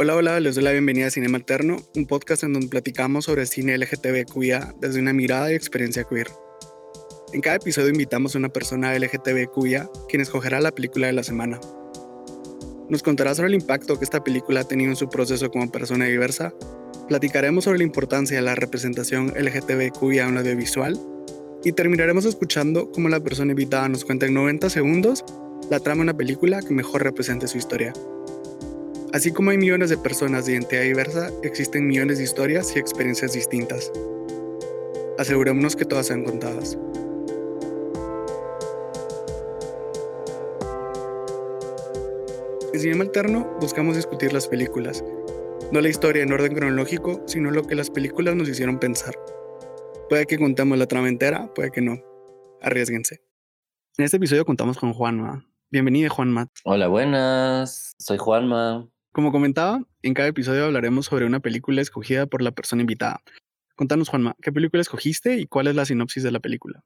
Hola, hola, les doy la bienvenida a Cinema Alterno, un podcast en donde platicamos sobre cine LGTBQIA desde una mirada y experiencia queer. En cada episodio invitamos a una persona LGTBQIA quien escogerá la película de la semana. Nos contará sobre el impacto que esta película ha tenido en su proceso como persona diversa, platicaremos sobre la importancia de la representación LGTBQIA en el audiovisual y terminaremos escuchando cómo la persona invitada nos cuenta en 90 segundos la trama de una película que mejor represente su historia. Así como hay millones de personas de identidad diversa, existen millones de historias y experiencias distintas. Asegurémonos que todas sean contadas. En Cinema Alterno buscamos discutir las películas, no la historia en orden cronológico, sino lo que las películas nos hicieron pensar. Puede que contemos la trama entera, puede que no. Arriesguense. En este episodio contamos con Juanma. Bienvenido, Juanma. Hola, buenas. Soy Juanma. Como comentaba, en cada episodio hablaremos sobre una película escogida por la persona invitada. Contanos, Juanma, ¿qué película escogiste y cuál es la sinopsis de la película?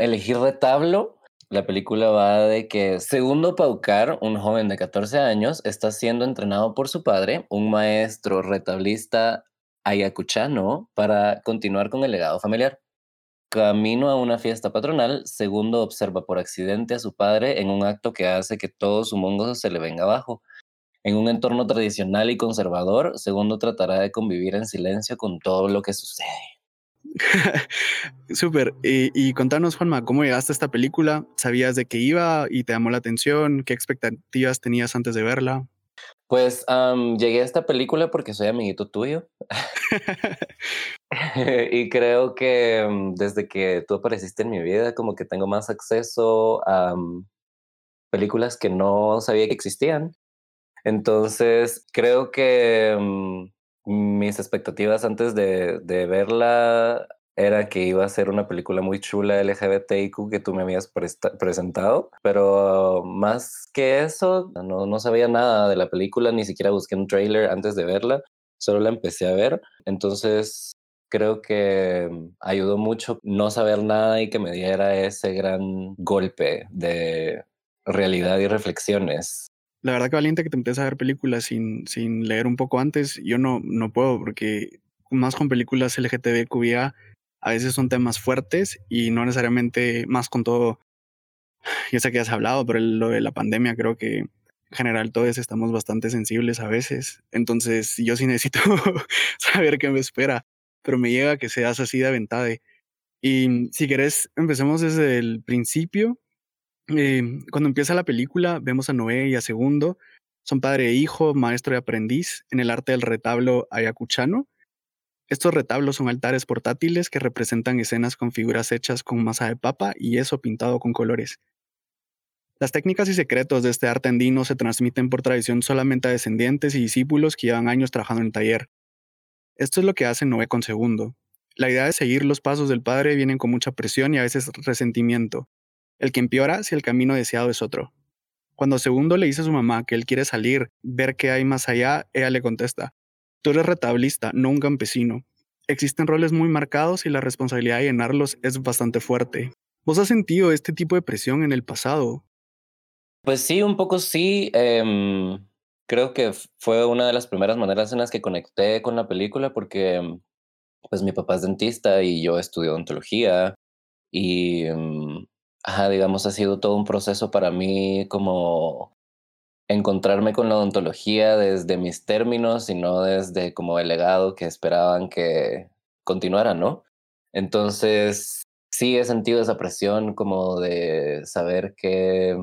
elegir retablo. La película va de que Segundo Paucar, un joven de 14 años, está siendo entrenado por su padre, un maestro retablista ayacuchano, para continuar con el legado familiar. Camino a una fiesta patronal, Segundo observa por accidente a su padre en un acto que hace que todo su mundo se le venga abajo. En un entorno tradicional y conservador, Segundo tratará de convivir en silencio con todo lo que sucede. Súper. Y, contanos, Juanma, ¿cómo llegaste a esta película? ¿Sabías de qué iba y te llamó la atención? ¿Qué expectativas tenías antes de verla? Pues llegué a esta película porque soy amiguito tuyo. y creo que mm, desde que tú apareciste en mi vida, como que tengo más acceso a mm, películas que no sabía que existían. Entonces, creo que mm, mis expectativas antes de, verla era que iba a ser una película muy chula LGBTIQ que tú me habías presentado, pero más que eso, no, no sabía nada de la película, ni siquiera busqué un trailer antes de verla, solo la empecé a ver. Entonces, creo que mm, ayudó mucho no saber nada y que me diera ese gran golpe de realidad y reflexiones la verdad que valiente que te empieces a ver películas sin, sin leer un poco antes. Yo no, no puedo porque más con películas LGTBQIA a veces son temas fuertes y no necesariamente más con todo. Yo sé que has hablado, pero lo de la pandemia creo que en general todos estamos bastante sensibles a veces. Entonces yo sí necesito saber qué me espera, pero me llega que seas así de aventade. Y si querés, empecemos desde el principio Em, cuando empieza la película, vemos a Noé y a Segundo. Son padre e hijo, maestro y aprendiz en el arte del retablo ayacuchano. Estos retablos son altares portátiles que representan escenas con figuras hechas con masa de papa y eso pintado con colores. Las técnicas y secretos de este arte andino se transmiten por tradición solamente a descendientes y discípulos que llevan años trabajando en el taller. Esto es lo que hace Noé con Segundo. La idea de seguir los pasos del padre viene con mucha presión y a veces resentimiento, el que empeora si el camino deseado es otro. Cuando Segundo le dice a su mamá que él quiere salir, ver qué hay más allá, ella le contesta, tú eres retablista, no un campesino. Existen roles muy marcados y la responsabilidad de llenarlos es bastante fuerte. ¿Vos has sentido este tipo de presión en el pasado? Pues sí, un poco sí. Em, creo que fue una de las primeras maneras en las que conecté con la película porque pues mi papá es dentista y yo estudio odontología y em, ajá, digamos, ha sido todo un proceso para mí como encontrarme con la odontología desde mis términos y no desde como el legado que esperaban que continuara, ¿no? Entonces, sí he sentido esa presión como de saber que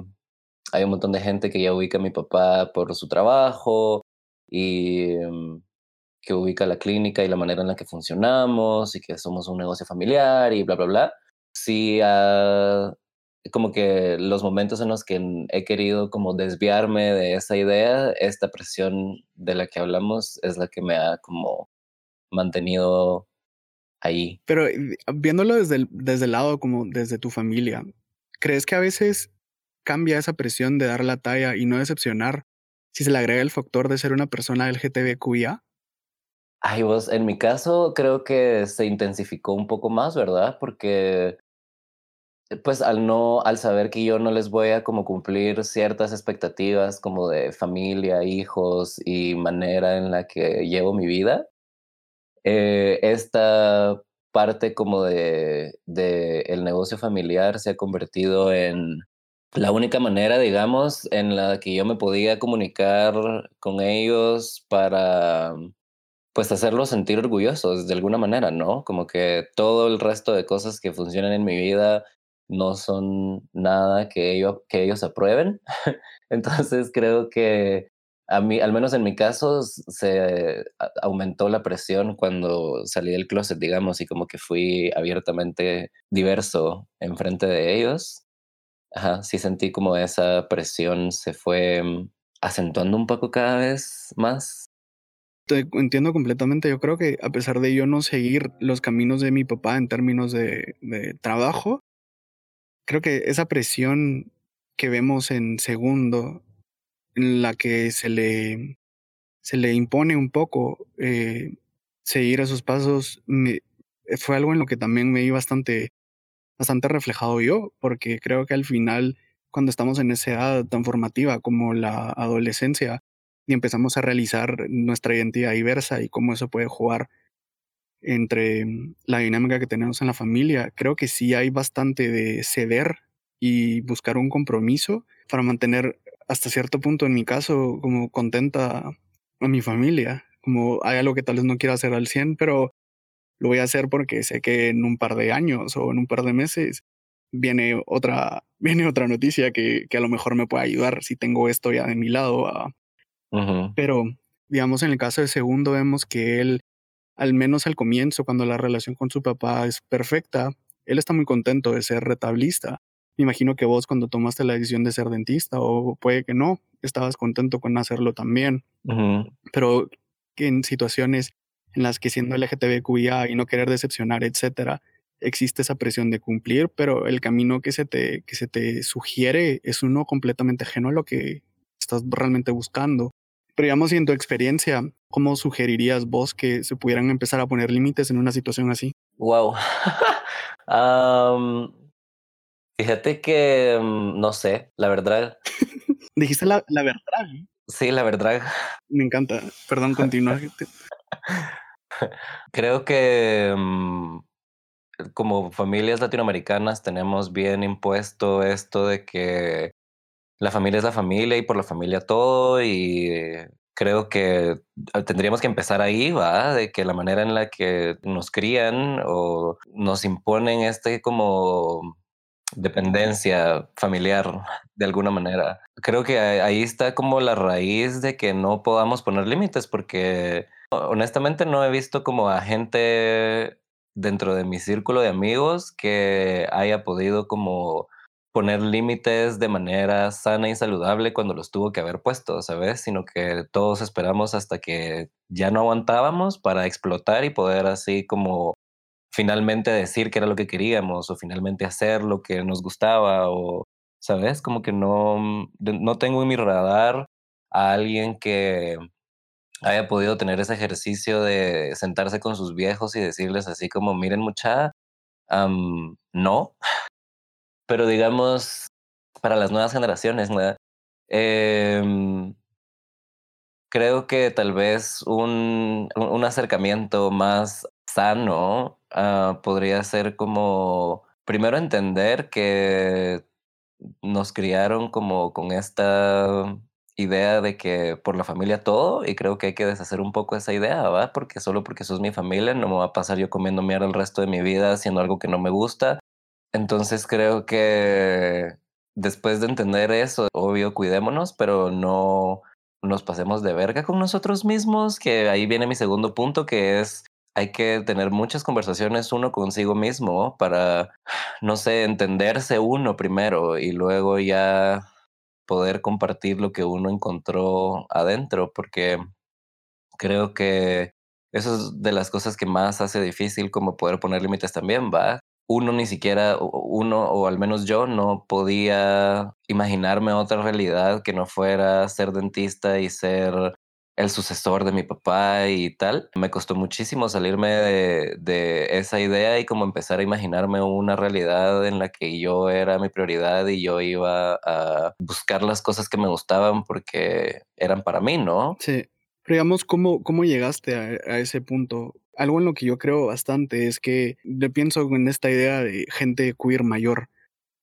hay un montón de gente que ya ubica a mi papá por su trabajo y mm, que ubica la clínica y la manera en la que funcionamos y que somos un negocio familiar y bla, bla, bla. Sí ha como que los momentos en los que he querido como desviarme de esa idea, esta presión de la que hablamos es la que me ha como mantenido ahí. Pero eh, viéndolo desde el, desde el lado como desde tu familia, ¿crees que a veces cambia esa presión de dar la talla y no decepcionar si se le agrega el factor de ser una persona LGTBQIA? Ay, vos, en mi caso creo que se intensificó un poco más, ¿verdad? Porque pues al no, al saber que yo no les voy a como cumplir ciertas expectativas como de familia, hijos y manera en la que llevo mi vida, eh, esta parte como de, de el negocio familiar se ha convertido en la única manera, digamos, en la que yo me podía comunicar con ellos para pues hacerlos sentir orgullosos de alguna manera, ¿no? Como que todo el resto de cosas que funcionan en mi vida no son nada que ellos, que ellos aprueben. Entonces creo que a mí, al menos en mi caso, se aumentó la presión cuando salí del closet, digamos, y como que fui abiertamente diverso en frente de ellos. Ajá, sí sentí como esa presión se fue mm, acentuando un poco cada vez más. Entiendo completamente. Yo creo que a pesar de yo no seguir los caminos de mi papá en términos de trabajo, creo que esa presión que vemos en segundo, en la que se le, se le impone un poco eh, seguir esos pasos, me, fue algo en lo que también me vi bastante, bastante reflejado yo, porque creo que al final, cuando estamos en esa edad tan formativa como la adolescencia, y empezamos a realizar nuestra identidad diversa y cómo eso puede jugar entre mm, la dinámica que tenemos en la familia, creo que sí hay bastante de ceder y buscar un compromiso para mantener hasta cierto punto, en mi caso, como contenta a mi familia. Como hay algo que tal vez no quiero hacer al 100, pero lo voy a hacer porque sé que en un par de años o en un par de meses viene otra, viene otra noticia que, que a lo mejor me puede ayudar si tengo esto ya de mi lado. A... Pero, digamos, en el caso de segundo, vemos que él al menos al comienzo, cuando la relación con su papá es perfecta, él está muy contento de ser retablista. Me imagino que vos cuando tomaste la decisión de ser dentista, o puede que no, estabas contento con hacerlo también. Pero que en situaciones en las que siendo LGTBQIA y no querer decepcionar, etcétera, existe esa presión de cumplir, pero el camino que se te, que se te sugiere es uno completamente ajeno a lo que estás realmente buscando. Pero digamos, en tu experiencia, ¿cómo sugerirías vos que se pudieran empezar a poner límites en una situación así? Wow. fíjate que mm, no sé, la verdad. Dijiste la, la verdad. Sí, la verdad. Me encanta. Perdón, continúa. Creo que mm, como familias latinoamericanas tenemos bien impuesto esto de que la familia es la familia y por la familia todo y creo que tendríamos que empezar ahí, ¿va? De que la manera en la que nos crían o nos imponen este como dependencia familiar de alguna manera. Creo que ahí está como la raíz de que no podamos poner límites porque honestamente no he visto como a gente dentro de mi círculo de amigos que haya podido como poner límites de manera sana y saludable cuando los tuvo que haber puesto, ¿sabes? Sino que todos esperamos hasta que ya no aguantábamos para explotar y poder así como finalmente decir que era lo que queríamos o finalmente hacer lo que nos gustaba o, ¿sabes? Como que no, no tengo en mi radar a alguien que haya podido tener ese ejercicio de sentarse con sus viejos y decirles así como, miren mucha, no, pero digamos, para las nuevas generaciones, em, creo que tal vez un, un acercamiento más sano ah, podría ser como, primero entender que nos criaron como con esta idea de que por la familia todo y creo que hay que deshacer un poco esa idea, ¿va? Porque solo porque sos mi familia no me va a pasar yo comiendo mierda el resto de mi vida haciendo algo que no me gusta entonces creo que después de entender eso, obvio, cuidémonos, pero no nos pasemos de verga con nosotros mismos, que ahí viene mi segundo punto, que es hay que tener muchas conversaciones uno consigo mismo para, no sé, entenderse uno primero y luego ya poder compartir lo que uno encontró adentro, porque creo que eso es de las cosas que más hace difícil como poder poner límites también, ¿va? Uno ni siquiera, uno o al menos yo no podía imaginarme otra realidad que no fuera ser dentista y ser el sucesor de mi papá y tal. Me costó muchísimo salirme de, esa idea y como empezar a imaginarme una realidad en la que yo era mi prioridad y yo iba a buscar las cosas que me gustaban porque eran para mí, ¿no? Sí. Pero digamos, ¿cómo, cómo llegaste a, ese punto? Algo en lo que yo creo bastante es que yo pienso en esta idea de gente queer mayor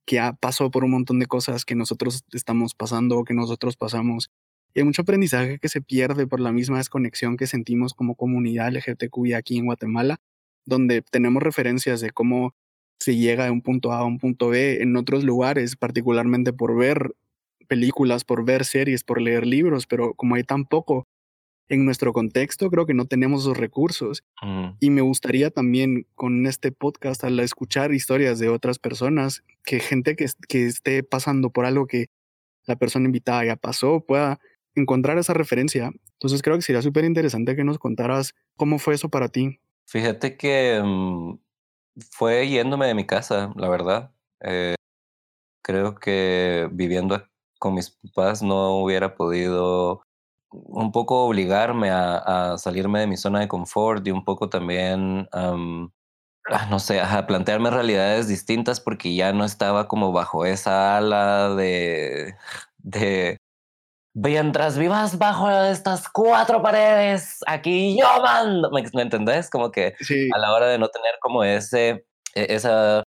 que ha pasado por un montón de cosas que nosotros estamos pasando que nosotros pasamos y hay mucho aprendizaje que se pierde por la misma desconexión que sentimos como comunidad LGBTQI aquí en Guatemala, donde tenemos referencias de cómo se llega de un punto A a un punto B en otros lugares, particularmente por ver películas, por ver series, por leer libros, pero como hay tan poco en nuestro contexto, creo que no tenemos esos recursos. Mm. Y me gustaría también con este podcast, al escuchar historias de otras personas, que gente que, que esté pasando por algo que la persona invitada ya pasó, pueda encontrar esa referencia. Entonces creo que sería súper interesante que nos contaras cómo fue eso para ti. Fíjate que mm, fue yéndome de mi casa, la verdad. Eh, creo que viviendo con mis papás no hubiera podido un poco obligarme a, salirme de mi zona de confort y un poco también, ah, no sé, a plantearme realidades distintas porque ya no estaba como bajo esa ala de, de Mientras vivas bajo estas cuatro paredes, aquí yo mando. ¿Me, entendés? Como que a la hora de no tener como ese, e, esa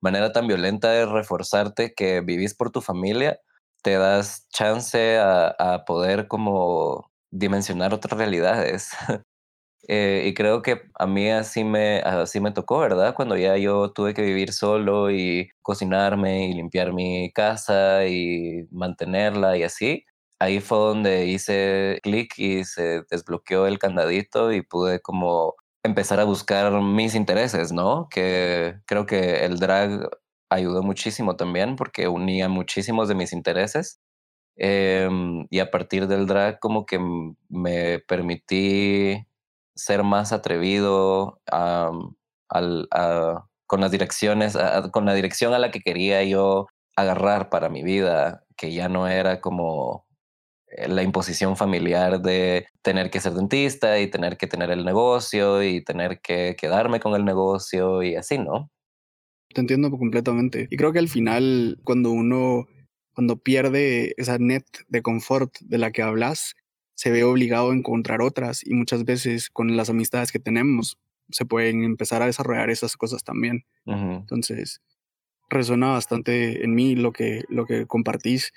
manera tan violenta de reforzarte que vivís por tu familia, te das chance a, poder como dimensionar otras realidades. Eh, y creo que a mí así me, así me tocó, ¿verdad? Cuando ya yo tuve que vivir solo y cocinarme y limpiar mi casa y mantenerla y así ahí fue donde hice clic y se desbloqueó el candadito y pude como empezar a buscar mis intereses, ¿no? Que creo que el drag ayudó muchísimo también porque unía muchísimos de mis intereses. Em, y a partir del drag como que me permití ser más atrevido con las direcciones, con la dirección a la que quería yo agarrar para mi vida, que ya no era como eh, la imposición familiar de tener que ser dentista y tener que tener el negocio y tener que quedarme con el negocio y así, ¿no? Te entiendo completamente. Y creo que al final, cuando uno, cuando pierde esa net de confort de la que hablas, se ve obligado a encontrar otras y muchas veces con las amistades que tenemos se pueden empezar a desarrollar esas cosas también. Entonces, resuena bastante en mí lo que, lo que compartís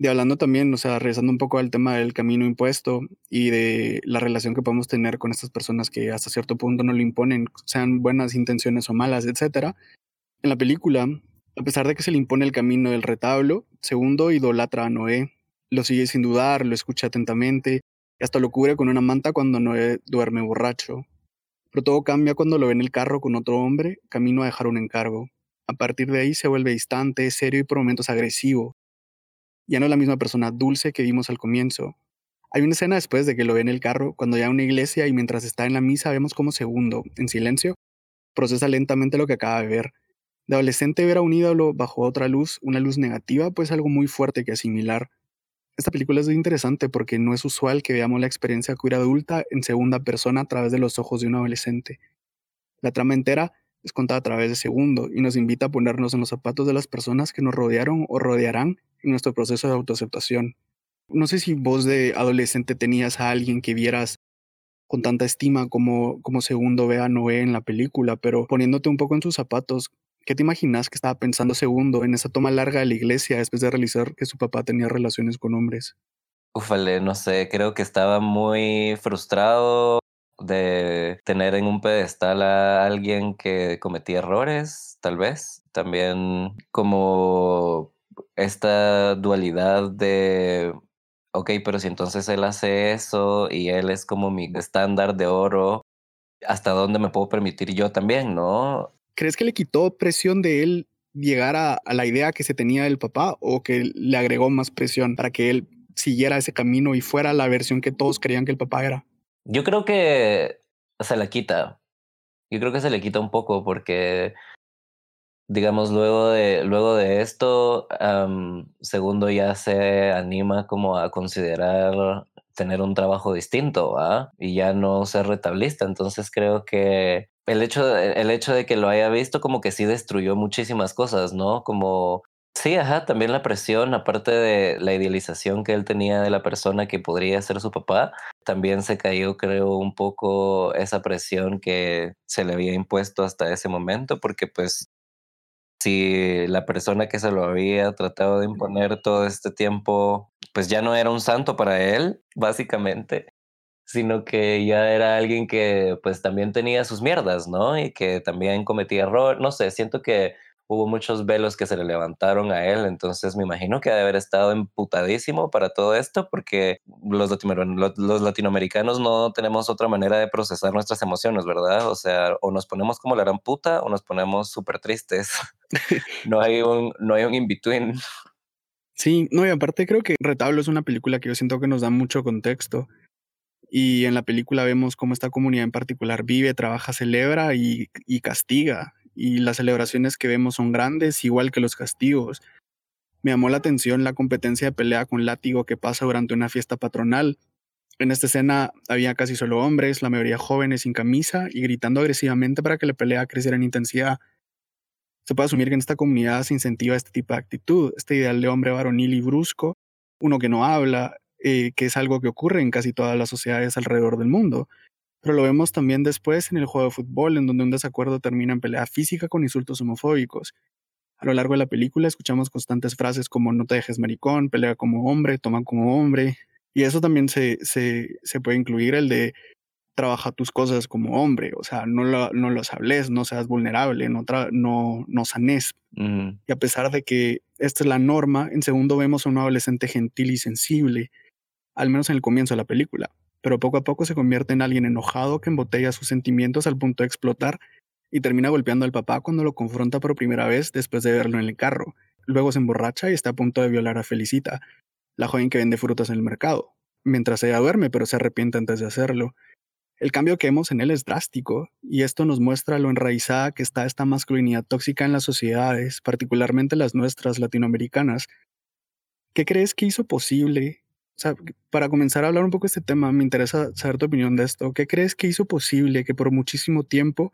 de hablando también, o sea, regresando un poco al tema del camino impuesto y de la relación que podemos tener con estas personas que hasta cierto punto no lo imponen, sean buenas intenciones o malas, etcétera. En la película, a pesar de que se le impone el camino del retablo, segundo idolatra a Noé, lo sigue sin dudar, lo escucha atentamente y hasta lo cubre con una manta cuando Noé duerme borracho. Pero todo cambia cuando lo ve en el carro con otro hombre, camino a dejar un encargo. A partir de ahí se vuelve distante, serio y por momentos agresivo, ya no es la misma persona dulce que vimos al comienzo. Hay una escena después de que lo ve en el carro, cuando ya una iglesia y mientras está en la misa vemos como segundo, en silencio, procesa lentamente lo que acaba de ver. De adolescente ver a un ídolo bajo otra luz, una luz negativa, pues algo muy fuerte que asimilar. Esta película es interesante porque no es usual que veamos la experiencia queer adulta en segunda persona a través de los ojos de un adolescente. La trama entera es contada a través de segundo y nos invita a ponernos en los zapatos de las personas que nos rodearon o rodearán en nuestro proceso de autoaceptación. No sé si vos de adolescente tenías a alguien que vieras con tanta estima como, como segundo ve a Noé en la película, pero poniéndote un poco en sus zapatos, ¿qué te imaginas que estaba pensando segundo en esa toma larga de la iglesia después de realizar que su papá tenía relaciones con hombres? Ufale, no sé, creo que estaba muy frustrado de tener en un pedestal a alguien que cometía errores, tal vez. También como esta dualidad de, ok, pero si entonces él hace eso y él es como mi estándar de oro, ¿hasta dónde me puedo permitir yo también, no? ¿Crees que le quitó presión de él llegar a, la idea que se tenía del papá o que le agregó más presión para que él siguiera ese camino y fuera la versión que todos creían que el papá era? Yo creo que se la quita. Yo creo que se le quita un poco porque digamos, luego de, luego de esto, segundo ya se anima como a considerar tener un trabajo distinto y ya no ser retalista. Entonces creo que el hecho, el hecho de que lo haya visto como que sí destruyó muchísimas cosas, ¿no? Como Sí, ajá, también la presión, aparte de la idealización que él tenía de la persona que podría ser su papá, también se cayó, creo, un poco esa presión que se le había impuesto hasta ese momento, porque pues si la persona que se lo había tratado de imponer todo este tiempo, pues ya no era un santo para él, básicamente, sino que ya era alguien que pues también tenía sus mierdas, ¿no? Y que también cometía errores, no sé, siento que hubo muchos velos que se le levantaron a él, entonces me imagino que debe haber estado emputadísimo para todo esto, porque los, los latinoamericanos no tenemos otra manera de procesar nuestras emociones, ¿verdad? O sea, o nos ponemos como la gran puta o nos ponemos súper tristes. no hay un, no hay un in-between. Sí, no, y aparte creo que Retablo es una película que yo siento que nos da mucho contexto. Y en la película vemos cómo esta comunidad en particular vive, trabaja, celebra y, castiga y las celebraciones que vemos son grandes, igual que los castigos. Me llamó la atención la competencia de pelea con látigo que pasa durante una fiesta patronal. En esta escena había casi solo hombres, la mayoría jóvenes sin camisa y gritando agresivamente para que la pelea creciera en intensidad. Se puede asumir que en esta comunidad se incentiva este tipo de actitud, este ideal de hombre varonil y brusco, uno que no habla, eh, que es algo que ocurre en casi todas las sociedades alrededor del mundo. Pero lo vemos también después en el juego de fútbol, en donde un desacuerdo termina en pelea física con insultos homofóbicos. A lo largo de la película escuchamos constantes frases como no te dejes maricón, pelea como hombre, toma como hombre. Y eso también se, se, se puede incluir el de trabaja tus cosas como hombre, o sea, no, lo, no los hables, no seas vulnerable, no, no, no sanes. Y a pesar de que esta es la norma, en segundo vemos a un adolescente gentil y sensible, al menos en el comienzo de la película pero poco a poco se convierte en alguien enojado que embotella sus sentimientos al punto de explotar y termina golpeando al papá cuando lo confronta por primera vez después de verlo en el carro. Luego se emborracha y está a punto de violar a Felicita, la joven que vende frutas en el mercado, mientras ella duerme pero se arrepiente antes de hacerlo. El cambio que vemos en él es drástico, y esto nos muestra lo enraizada que está esta masculinidad tóxica en las sociedades, particularmente las nuestras latinoamericanas. ¿Qué crees que hizo posible sea, para comenzar a hablar un poco de este tema, me interesa saber tu opinión de esto. ¿Qué crees que hizo posible que por muchísimo tiempo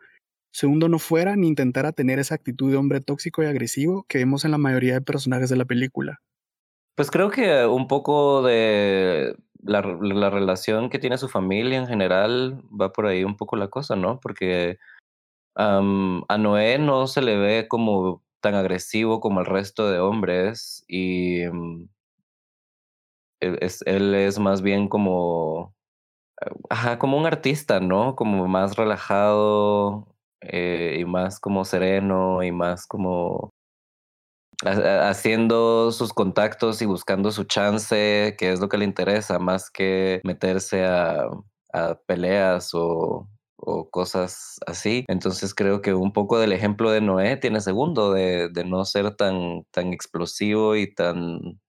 Segundo no fuera ni intentara tener esa actitud de hombre tóxico y agresivo que vemos en la mayoría de personajes de la película? Pues creo que un poco de la, relación que tiene su familia en general va por ahí un poco la cosa, ¿no? Porque a Noé no se le ve como tan agresivo como el resto de hombres y mm, él es, él es más bien como, ajá, como un artista, ¿no? Como más relajado eh, y más como sereno y más como haciendo sus contactos y buscando su chance, que es lo que le interesa, más que meterse a, a peleas o, o, cosas así. Entonces creo que un poco del ejemplo de Noé tiene segundo, de, de no ser tan, tan explosivo y tan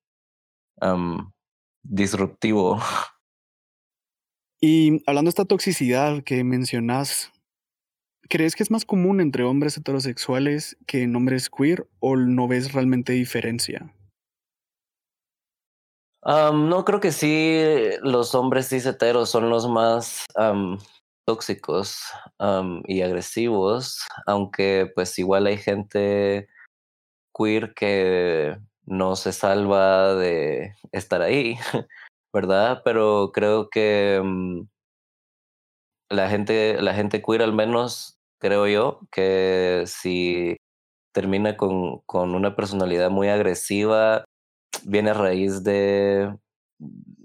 disruptivo. Y hablando de esta toxicidad que mencionas, ¿crees que es más común entre hombres heterosexuales que en hombres queer o no ves realmente diferencia? no, creo que sí, los hombres cis heteros son los más tóxicos y agresivos, aunque pues igual hay gente queer que no se salva de estar ahí, ¿verdad? Pero creo que mm, la gente, la gente queer al menos, creo yo, que si termina con, con una personalidad muy agresiva, viene a raíz de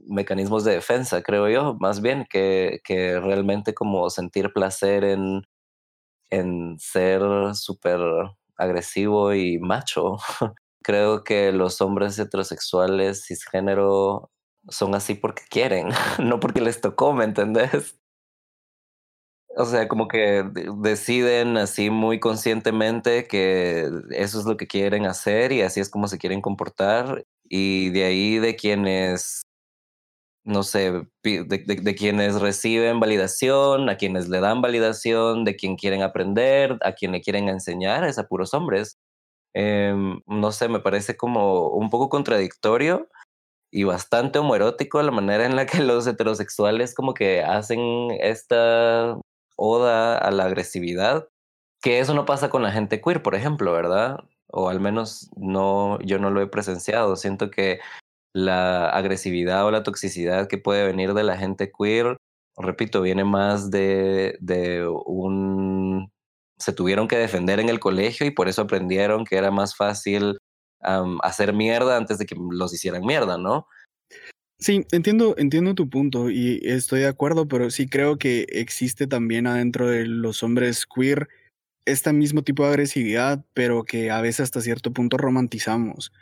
mecanismos de defensa, creo yo, más bien que, que realmente como sentir placer en, en ser súper agresivo y macho. creo que los hombres heterosexuales cisgénero son así porque quieren, no porque les tocó, ¿me entendés? O sea, como que deciden así muy conscientemente que eso es lo que quieren hacer y así es como se quieren comportar. Y de ahí de quienes, no sé, de, quienes reciben validación, a quienes le dan validación, de quien quieren aprender, a quien le quieren enseñar, es a puros hombres. Em, no sé, me parece como un poco contradictorio y bastante homoerótico la manera en la que los heterosexuales como que hacen esta oda a la agresividad, que eso no pasa con la gente queer, por ejemplo, ¿verdad? O al menos no, yo no lo he presenciado. Siento que la agresividad o la toxicidad que puede venir de la gente queer, repito, viene más de, de un... Se tuvieron que defender en el colegio y por eso aprendieron que era más fácil hacer mierda antes de que los hicieran mierda, ¿no? Sí, entiendo, entiendo tu punto y estoy de acuerdo, pero sí creo que existe también adentro de los hombres queer este mismo tipo de agresividad, pero que a veces hasta cierto punto romantizamos.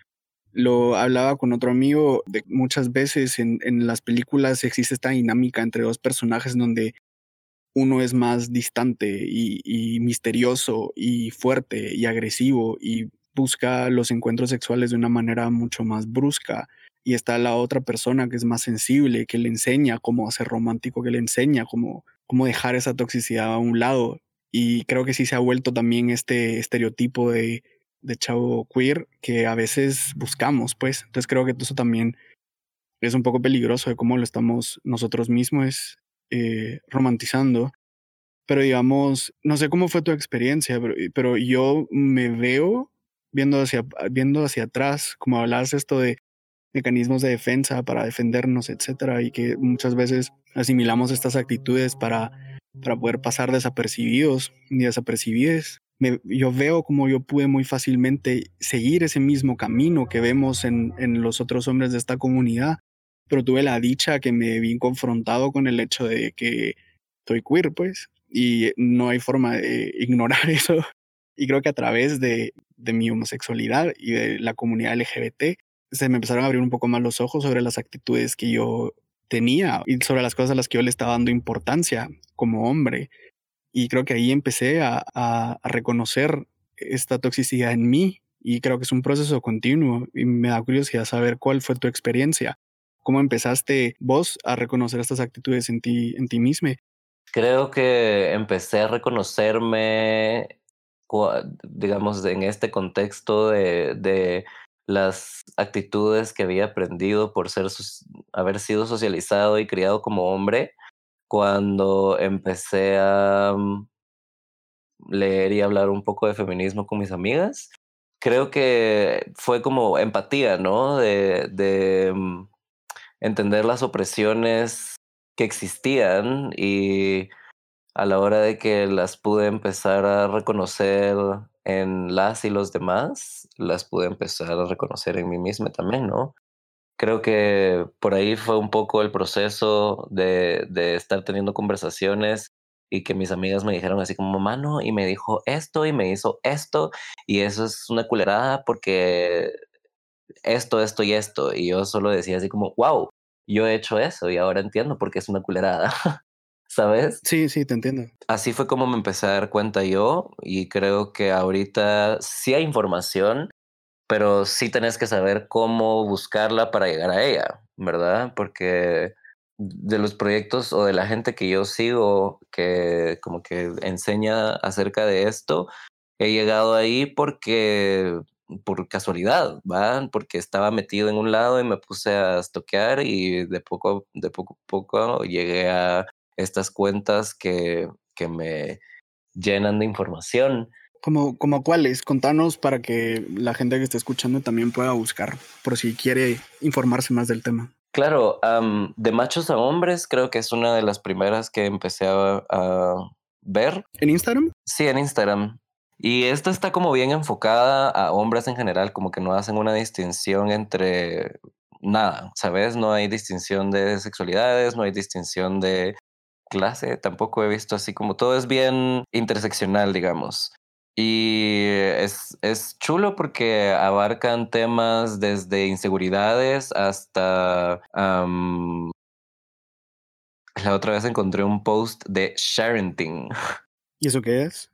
Lo hablaba con otro amigo de muchas veces en, en las películas existe esta dinámica entre dos personajes donde uno es más distante y, misterioso y fuerte y agresivo y busca los encuentros sexuales de una manera mucho más brusca y está la otra persona que es más sensible, que le enseña cómo ser romántico, que le enseña cómo, cómo dejar esa toxicidad a un lado. Y creo que sí se ha vuelto también este estereotipo de, de chavo queer que a veces buscamos, pues. Entonces creo que eso también es un poco peligroso de cómo lo estamos nosotros mismos eh, romantizando. Pero digamos, no sé cómo fue tu experiencia, pero, pero yo me veo viendo hacia, viendo hacia atrás, como hablabas esto de mecanismos de defensa para defendernos, etcétera, y que muchas veces asimilamos estas actitudes para, para poder pasar desapercibidos ni desapercibides. yo veo como yo pude muy fácilmente seguir ese mismo camino que vemos en, en los otros hombres de esta comunidad, pero tuve la dicha que me vi confrontado con el hecho de que soy queer, pues, y no hay forma de ignorar eso. Y creo que a través de, de mi homosexualidad y de la comunidad LGBT, se me empezaron a abrir un poco más los ojos sobre las actitudes que yo tenía y sobre las cosas a las que yo le estaba dando importancia como hombre. Y creo que ahí empecé a, a, reconocer esta toxicidad en mí y creo que es un proceso continuo y me da curiosidad saber cuál fue tu experiencia. ¿Cómo empezaste vos a reconocer estas actitudes en ti, en ti mismo? Creo que empecé a reconocerme, digamos, en este contexto de, de las actitudes que había aprendido por ser, haber sido socializado y criado como hombre cuando empecé a mm, leer y hablar un poco de feminismo con mis amigas. Creo que fue como empatía, ¿no? De, de mm, entender las opresiones que existían y a la hora de que las pude empezar a reconocer en las y los demás, las pude empezar a reconocer en mí misma también, ¿no? Creo que por ahí fue un poco el proceso de, de estar teniendo conversaciones y que mis amigas me dijeron así como, mano, y me dijo esto y me hizo esto, y eso es una culerada porque esto, esto y esto. Y yo solo decía así como, wow, yo he hecho eso y ahora entiendo por qué es una culerada. ¿sabes? Sí, sí, te entiendo. Así fue como me empecé a dar cuenta yo y creo que ahorita sí hay información, pero sí tenés que saber cómo buscarla para llegar a ella, ¿verdad? Porque de los proyectos o de la gente que yo sigo que como que enseña acerca de esto, he llegado ahí porque por casualidad, ¿va? Porque estaba metido en un lado y me puse a estoquear y de poco de poco a poco llegué a estas cuentas que, que me llenan de información. ¿Como, como cuáles? Contanos para que la gente que esté escuchando también pueda buscar, por si quiere informarse más del tema. Claro, de machos a hombres creo que es una de las primeras que empecé a, a, ver. ¿En Instagram? Sí, en Instagram. Y esta está como bien enfocada a hombres en general, como que no hacen una distinción entre nada, ¿sabes? No hay distinción de sexualidades, no hay distinción de clase, tampoco he visto así como todo es bien interseccional, digamos. Y es, es chulo porque abarcan temas desde inseguridades hasta... la otra vez encontré un post de sharenting. ¿Y eso qué es?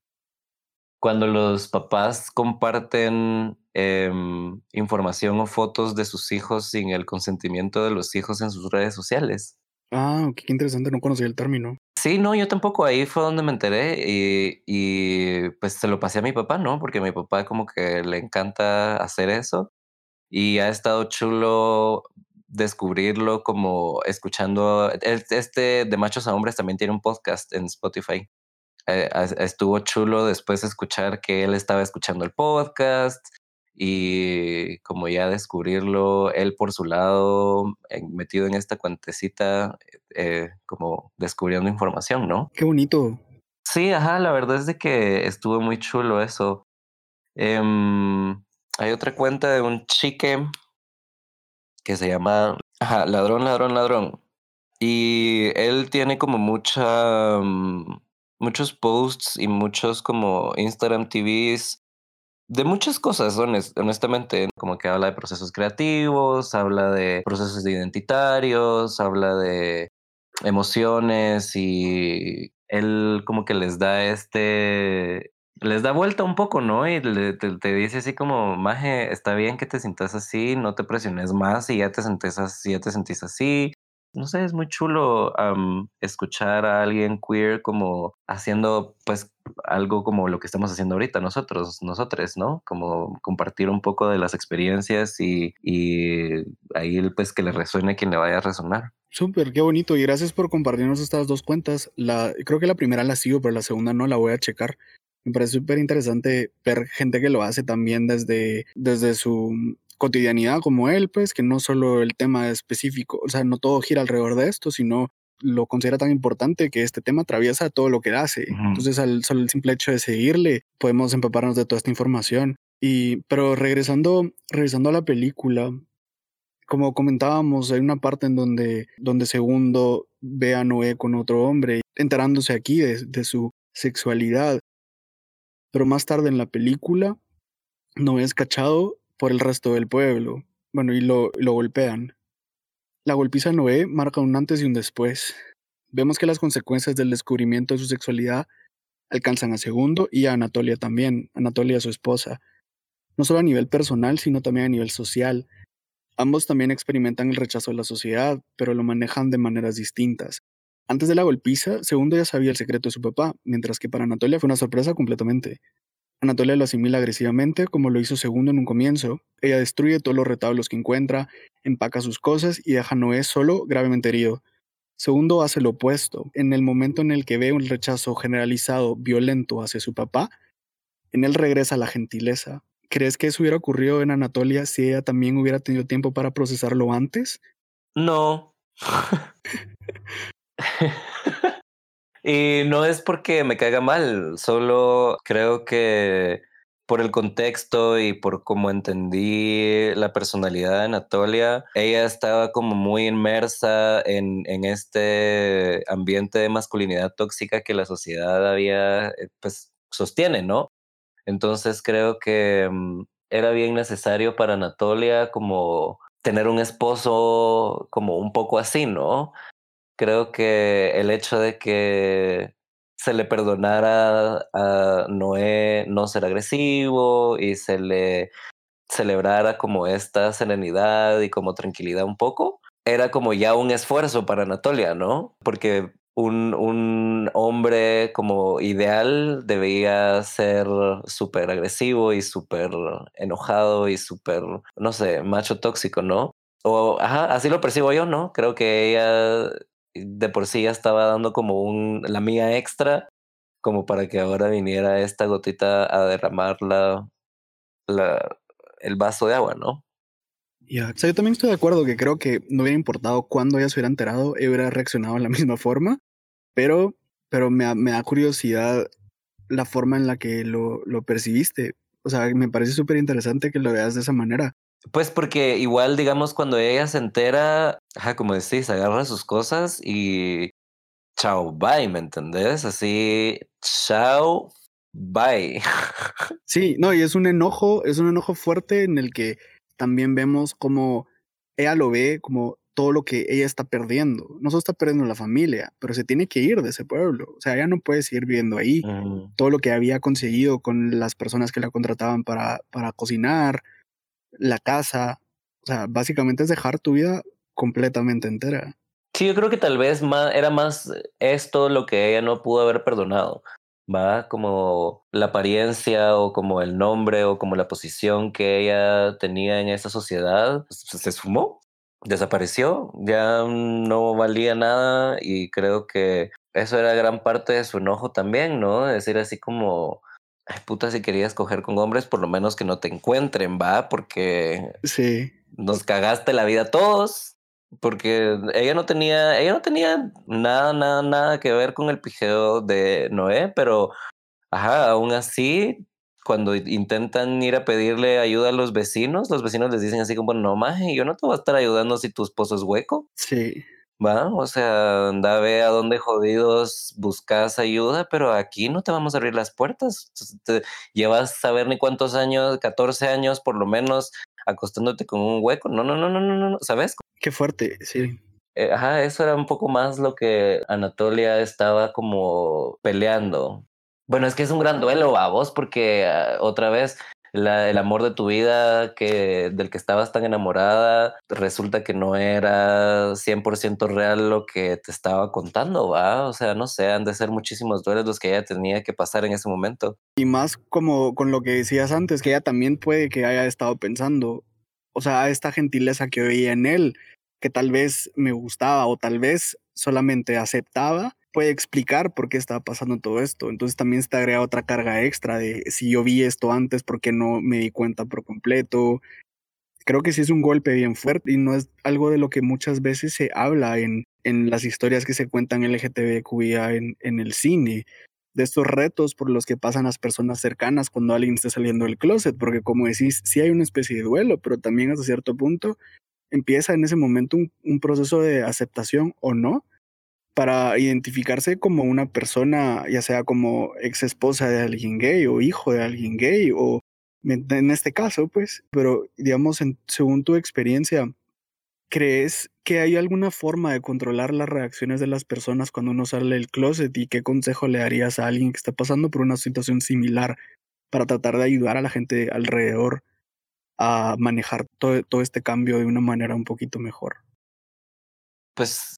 Cuando los papás comparten em, información o fotos de sus hijos sin el consentimiento de los hijos en sus redes sociales. Ah, qué interesante, no conocía el término. Sí, no, yo tampoco, ahí fue donde me enteré y, y pues se lo pasé a mi papá, ¿no? Porque a mi papá como que le encanta hacer eso y ha estado chulo descubrirlo como escuchando, este de machos a hombres también tiene un podcast en Spotify. Eh, estuvo chulo después de escuchar que él estaba escuchando el podcast y como ya descubrirlo él por su lado, metido en esta cuentecita, eh, como descubriendo información, ¿no? Qué bonito. Sí, ajá, la verdad es de que estuvo muy chulo eso. Em, hay otra cuenta de un chique que se llama ajá, Ladrón, Ladrón, Ladrón. Y él tiene como mucha, mm, muchos posts y muchos como Instagram TVs de muchas cosas, honestamente, como que habla de procesos creativos, habla de procesos identitarios, habla de emociones y él como que les da este, les da vuelta un poco, ¿no? Y te, dice así como, Maje, está bien que te sientas así, no te presiones más y ya te sientes así, ya te sentís así no sé, es muy chulo escuchar a alguien queer como haciendo pues algo como lo que estamos haciendo ahorita nosotros, nosotros, ¿no? Como compartir un poco de las experiencias y, y ahí pues que le resuene quien le vaya a resonar. Súper, qué bonito y gracias por compartirnos estas dos cuentas. La, creo que la primera la sigo, pero la segunda no la voy a checar. Me parece súper interesante ver gente que lo hace también desde, desde su cotidianidad como él, pues, que no solo el tema específico, o sea, no todo gira alrededor de esto, sino lo considera tan importante que este tema atraviesa todo lo que hace. Entonces, al solo el simple hecho de seguirle, podemos empaparnos de toda esta información. Y, pero regresando, regresando a la película, como comentábamos, hay una parte en donde, donde Segundo ve a Noé con otro hombre, enterándose aquí de, de su sexualidad. Pero más tarde en la película, Noé es cachado por el resto del pueblo. Bueno, y lo, lo golpean. La golpiza Noé marca un antes y un después. Vemos que las consecuencias del descubrimiento de su sexualidad alcanzan a Segundo y a Anatolia también, Anatolia su esposa. No solo a nivel personal, sino también a nivel social. Ambos también experimentan el rechazo de la sociedad, pero lo manejan de maneras distintas. Antes de la golpiza, Segundo ya sabía el secreto de su papá, mientras que para Anatolia fue una sorpresa completamente. Anatolia lo asimila agresivamente, como lo hizo Segundo en un comienzo. Ella destruye todos los retablos que encuentra, empaca sus cosas y deja a Noé solo, gravemente herido. Segundo hace lo opuesto. En el momento en el que ve un rechazo generalizado, violento hacia su papá, en él regresa la gentileza. ¿Crees que eso hubiera ocurrido en Anatolia si ella también hubiera tenido tiempo para procesarlo antes? No. Y no es porque me caiga mal, solo creo que por el contexto y por cómo entendí la personalidad de Anatolia, ella estaba como muy inmersa en, en este ambiente de masculinidad tóxica que la sociedad había, eh, pues, sostiene, ¿no? Entonces creo que mm, era bien necesario para Anatolia como tener un esposo como un poco así, ¿no? Creo que el hecho de que se le perdonara a Noé no ser agresivo y se le celebrara como esta serenidad y como tranquilidad un poco, era como ya un esfuerzo para Anatolia, ¿no? Porque un, un hombre como ideal debía ser súper agresivo y súper enojado y súper, no sé, macho tóxico, ¿no? O, ajá, así lo percibo yo, ¿no? Creo que ella de por sí ya estaba dando como un, la mía extra, como para que ahora viniera esta gotita a derramar la, el vaso de agua, ¿no? Ya, yo también estoy de acuerdo que creo que no hubiera importado cuándo ella se hubiera enterado, ella hubiera reaccionado de la misma forma, pero, pero me, me da curiosidad la forma en la que lo, lo percibiste. O sea, me parece súper interesante que lo veas de esa manera. Pues porque igual, digamos, cuando ella se entera, ajá, como decís, agarra sus cosas y chao, bye, ¿me entendés? Así, chao, bye. Sí, no, y es un enojo, es un enojo fuerte en el que también vemos como ella lo ve como todo lo que ella está perdiendo. No solo está perdiendo la familia, pero se tiene que ir de ese pueblo. O sea, ella no puede seguir viviendo ahí. Todo lo que había conseguido con las personas que la contrataban para, para cocinar, la casa. O sea, básicamente es dejar tu vida completamente entera. Sí, yo creo que tal vez más, era más esto lo que ella no pudo haber perdonado. Va como la apariencia o como el nombre o como la posición que ella tenía en esa sociedad pues, se sumó. desapareció, ya no valía nada y creo que eso era gran parte de su enojo también, ¿no? Decir así como, ay puta, si querías coger con hombres, por lo menos que no te encuentren, va, porque sí. nos cagaste la vida a todos. Porque ella no tenía, ella no tenía nada, nada, nada que ver con el pijeo de Noé, pero ajá, aún así cuando intentan ir a pedirle ayuda a los vecinos, los vecinos les dicen así como, no, maje, yo no te voy a estar ayudando si tu esposo es hueco. Sí. Va, o sea, anda a ver a dónde jodidos buscas ayuda, pero aquí no te vamos a abrir las puertas. Te llevas a ver ni cuántos años, 14 años por lo menos, acostándote con un hueco. No, no, no, no, no, no, ¿sabes? Qué fuerte, sí. Eh, ajá, eso era un poco más lo que Anatolia estaba como peleando. Bueno, es que es un gran duelo, a vos, porque uh, otra vez la, el amor de tu vida que, del que estabas tan enamorada resulta que no era 100% real lo que te estaba contando, ¿va? O sea, no sé, han de ser muchísimos duelos los que ella tenía que pasar en ese momento. Y más como con lo que decías antes, que ella también puede que haya estado pensando, o sea, esta gentileza que veía en él, que tal vez me gustaba o tal vez solamente aceptaba, puede explicar por qué estaba pasando todo esto. Entonces también está agrega otra carga extra de si yo vi esto antes, ¿por qué no me di cuenta por completo? Creo que sí es un golpe bien fuerte y no es algo de lo que muchas veces se habla en, en las historias que se cuentan LGTBQIA en, en el cine, de estos retos por los que pasan las personas cercanas cuando alguien está saliendo del closet, porque como decís, sí hay una especie de duelo, pero también hasta cierto punto empieza en ese momento un proceso de aceptación o no, para identificarse como una persona, ya sea como ex esposa de alguien gay o hijo de alguien gay o en este caso, pues, pero digamos, en, según tu experiencia, ¿crees que hay alguna forma de controlar las reacciones de las personas cuando uno sale del closet y qué consejo le darías a alguien que está pasando por una situación similar para tratar de ayudar a la gente alrededor a manejar todo, todo este cambio de una manera un poquito mejor? Pues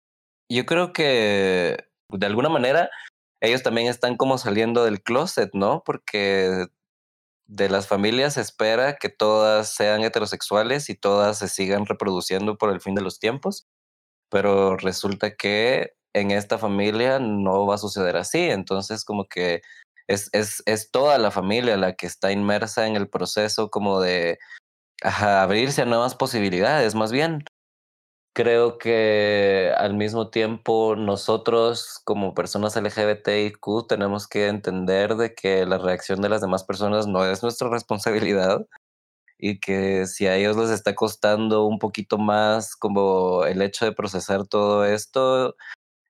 yo creo que de alguna manera ellos también están como saliendo del closet, ¿no? Porque de las familias se espera que todas sean heterosexuales y todas se sigan reproduciendo por el fin de los tiempos, pero resulta que en esta familia no va a suceder así, entonces como que es, es, es toda la familia la que está inmersa en el proceso como de ajá, abrirse a nuevas posibilidades, más bien creo que al mismo tiempo nosotros como personas LGBTIQ tenemos que entender de que la reacción de las demás personas no es nuestra responsabilidad y que si a ellos les está costando un poquito más como el hecho de procesar todo esto,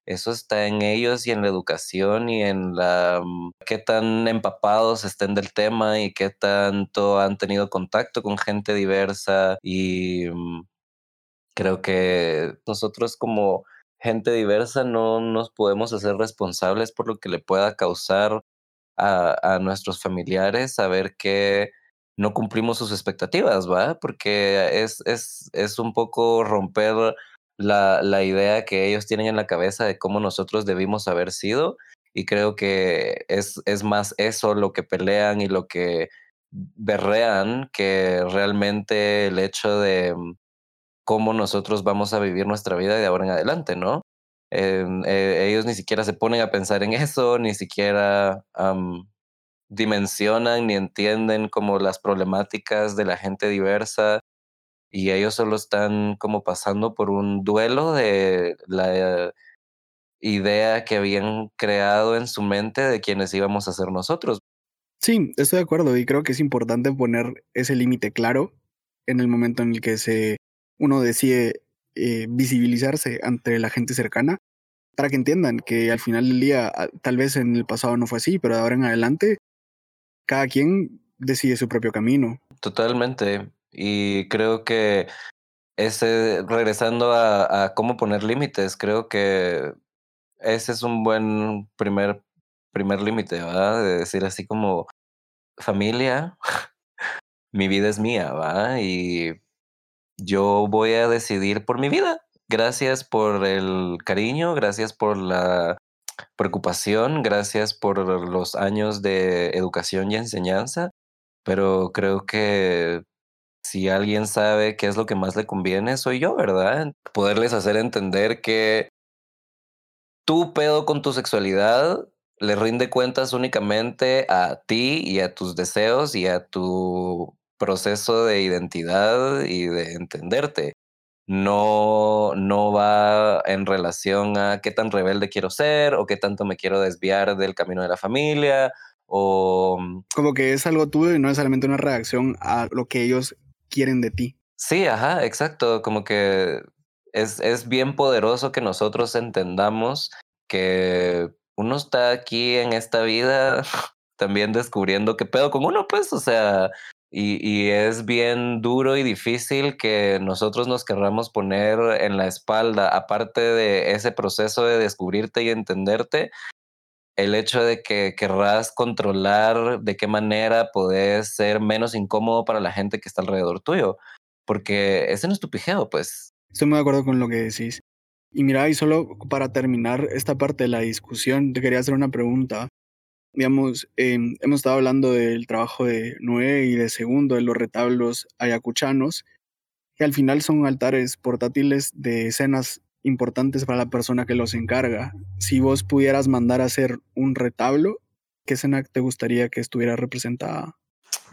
eso está en ellos y en la educación y en la mm, qué tan empapados estén del tema y qué tanto han tenido contacto con gente diversa y mm, creo que nosotros como gente diversa no nos podemos hacer responsables por lo que le pueda causar a, a nuestros familiares saber que no cumplimos sus expectativas, ¿va? Porque es, es, es un poco romper la, la idea que ellos tienen en la cabeza de cómo nosotros debimos haber sido. Y creo que es, es más eso lo que pelean y lo que berrean que realmente el hecho de, cómo nosotros vamos a vivir nuestra vida de ahora en adelante, ¿no? Eh, eh, ellos ni siquiera se ponen a pensar en eso, ni siquiera dimensionan ni entienden como las problemáticas de la gente diversa y ellos solo están como pasando por un duelo de la idea que habían creado en su mente de quienes íbamos a ser nosotros. Sí, estoy de acuerdo y creo que es importante poner ese límite claro en el momento en el que se uno decide eh, visibilizarse ante la gente cercana para que entiendan que al final del día, ah, tal vez en el pasado no fue así, pero ahora en adelante, cada quien decide su propio camino. Totalmente. Y creo que ese, regresando a, a cómo poner límites, creo que ese es un buen primer, primer límite, ¿verdad? De decir así como familia, mi vida es mía, ¿va? Y yo voy a decidir por mi vida. Gracias por el cariño, gracias por la preocupación, gracias por los años de educación y enseñanza, pero creo que si alguien sabe qué es lo que más le conviene, soy yo, ¿verdad? Poderles hacer entender que tu pedo con tu sexualidad le rinde cuentas únicamente a ti y a tus deseos y a tu proceso de identidad y de entenderte. No, no va en relación a qué tan rebelde quiero ser o qué tanto me quiero desviar del camino de la familia o... Mm, Como que es algo tuyo y no necesariamente una reacción a lo que ellos quieren de ti. Sí, ajá, exacto. Como que es, es bien poderoso que nosotros entendamos que uno está aquí en esta vida también descubriendo qué pedo con uno, pues, o sea, y, es bien duro y difícil que nosotros nos querramos poner en la espalda, aparte de ese proceso de descubrirte y entenderte, el hecho de que querrás controlar de qué manera puedes ser menos incómodo para la gente que está alrededor tuyo, porque ese no es tu pijeo, pues. Estoy muy de acuerdo con lo que decís. Y mira, y solo para terminar esta parte de la discusión, te quería hacer una pregunta. Digamos, em, hemos estado hablando del trabajo de Noé y de Segundo, de los retablos ayacuchanos, que al final son altares portátiles de escenas importantes para la persona que los encarga. Si vos pudieras mandar a hacer un retablo, ¿qué escena te gustaría que estuviera representada?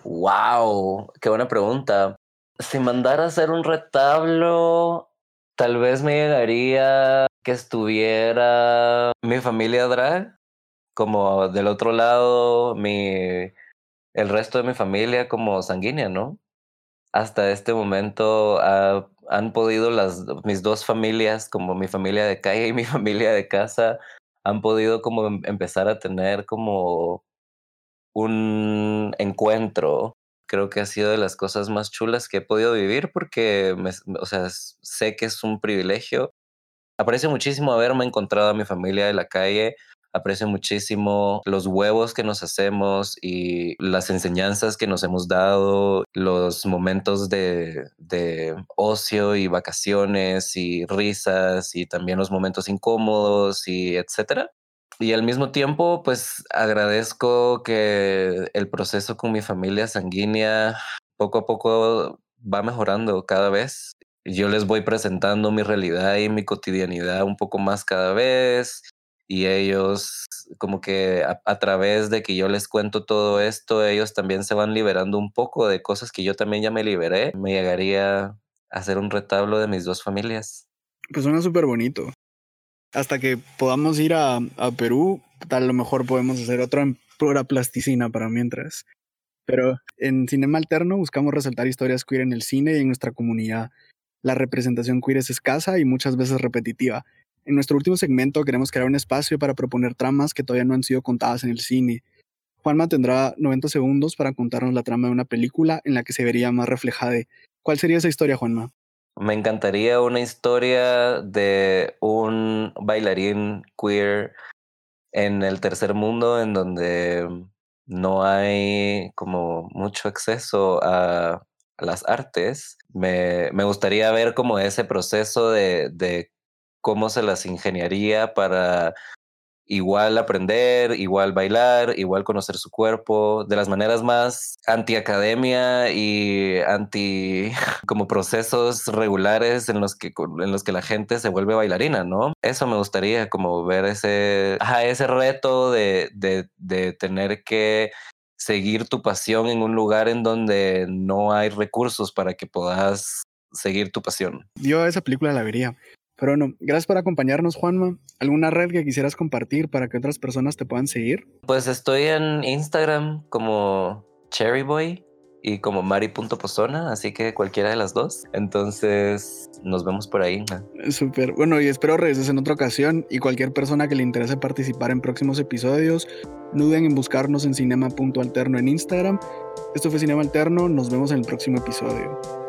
¡Wow! ¡Qué buena pregunta! Si mandara a hacer un retablo, Tal vez me llegaría que estuviera mi familia drag, como del otro lado, mi, el resto de mi familia como sanguínea, ¿no? Hasta este momento han podido las, mis dos familias, como mi familia de calle y mi familia de casa, han podido como em, empezar a tener como un encuentro creo que ha sido de las cosas más chulas que he podido vivir porque, o sea, sé que es un privilegio. Aprecio muchísimo haberme encontrado a mi familia de la calle. Aprecio muchísimo los huevos que nos hacemos y las enseñanzas que nos hemos dado, los momentos de, de ocio y vacaciones y risas y también los momentos incómodos y etcétera y al mismo tiempo, pues agradezco que el proceso con mi familia sanguínea poco a poco va mejorando cada vez. Yo les voy presentando mi realidad y mi cotidianidad un poco más cada vez y ellos como que a, través de que yo les cuento todo esto, ellos también se van liberando un poco de cosas que yo también ya me liberé. Me llegaría a hacer un retablo de mis dos familias. Pues suena súper bonito hasta que podamos ir a, Perú, tal lo mejor podemos hacer otra en pura plasticina para mientras. Pero en Cinema Alterno buscamos resaltar historias queer en el cine y en nuestra comunidad. La representación queer es escasa y muchas veces repetitiva. En nuestro último segmento queremos crear un espacio para proponer tramas que todavía no han sido contadas en el cine. Juanma tendrá 90 segundos para contarnos la trama de una película en la que se vería más reflejada. ¿Cuál sería esa historia, Juanma? Me encantaría una historia de un bailarín queer en el tercer mundo en donde no hay como mucho acceso a, las artes. Me, me, gustaría ver como ese proceso de, de cómo se las ingeniaría para igual aprender, igual bailar, igual conocer su cuerpo, de las maneras más anti-academia y anti como procesos regulares en los que en los que la gente se vuelve bailarina, ¿no? Eso me gustaría como ver ese ese reto de, de, de tener que seguir tu pasión en un lugar en donde no hay recursos para que puedas seguir tu pasión. Yo esa película la vería. Pero bueno, gracias por acompañarnos, Juanma. ¿Alguna red que quisieras compartir para que otras personas te puedan seguir? Pues estoy en Instagram como Cherryboy y como mari.posona, así que cualquiera de las dos. Entonces, nos vemos por ahí. Súper. Bueno, y espero regreses en otra ocasión y cualquier persona que le interese participar en próximos episodios, no duden en buscarnos en cinema.alterno en Instagram. Esto fue Cinema Alterno, nos vemos en el próximo episodio.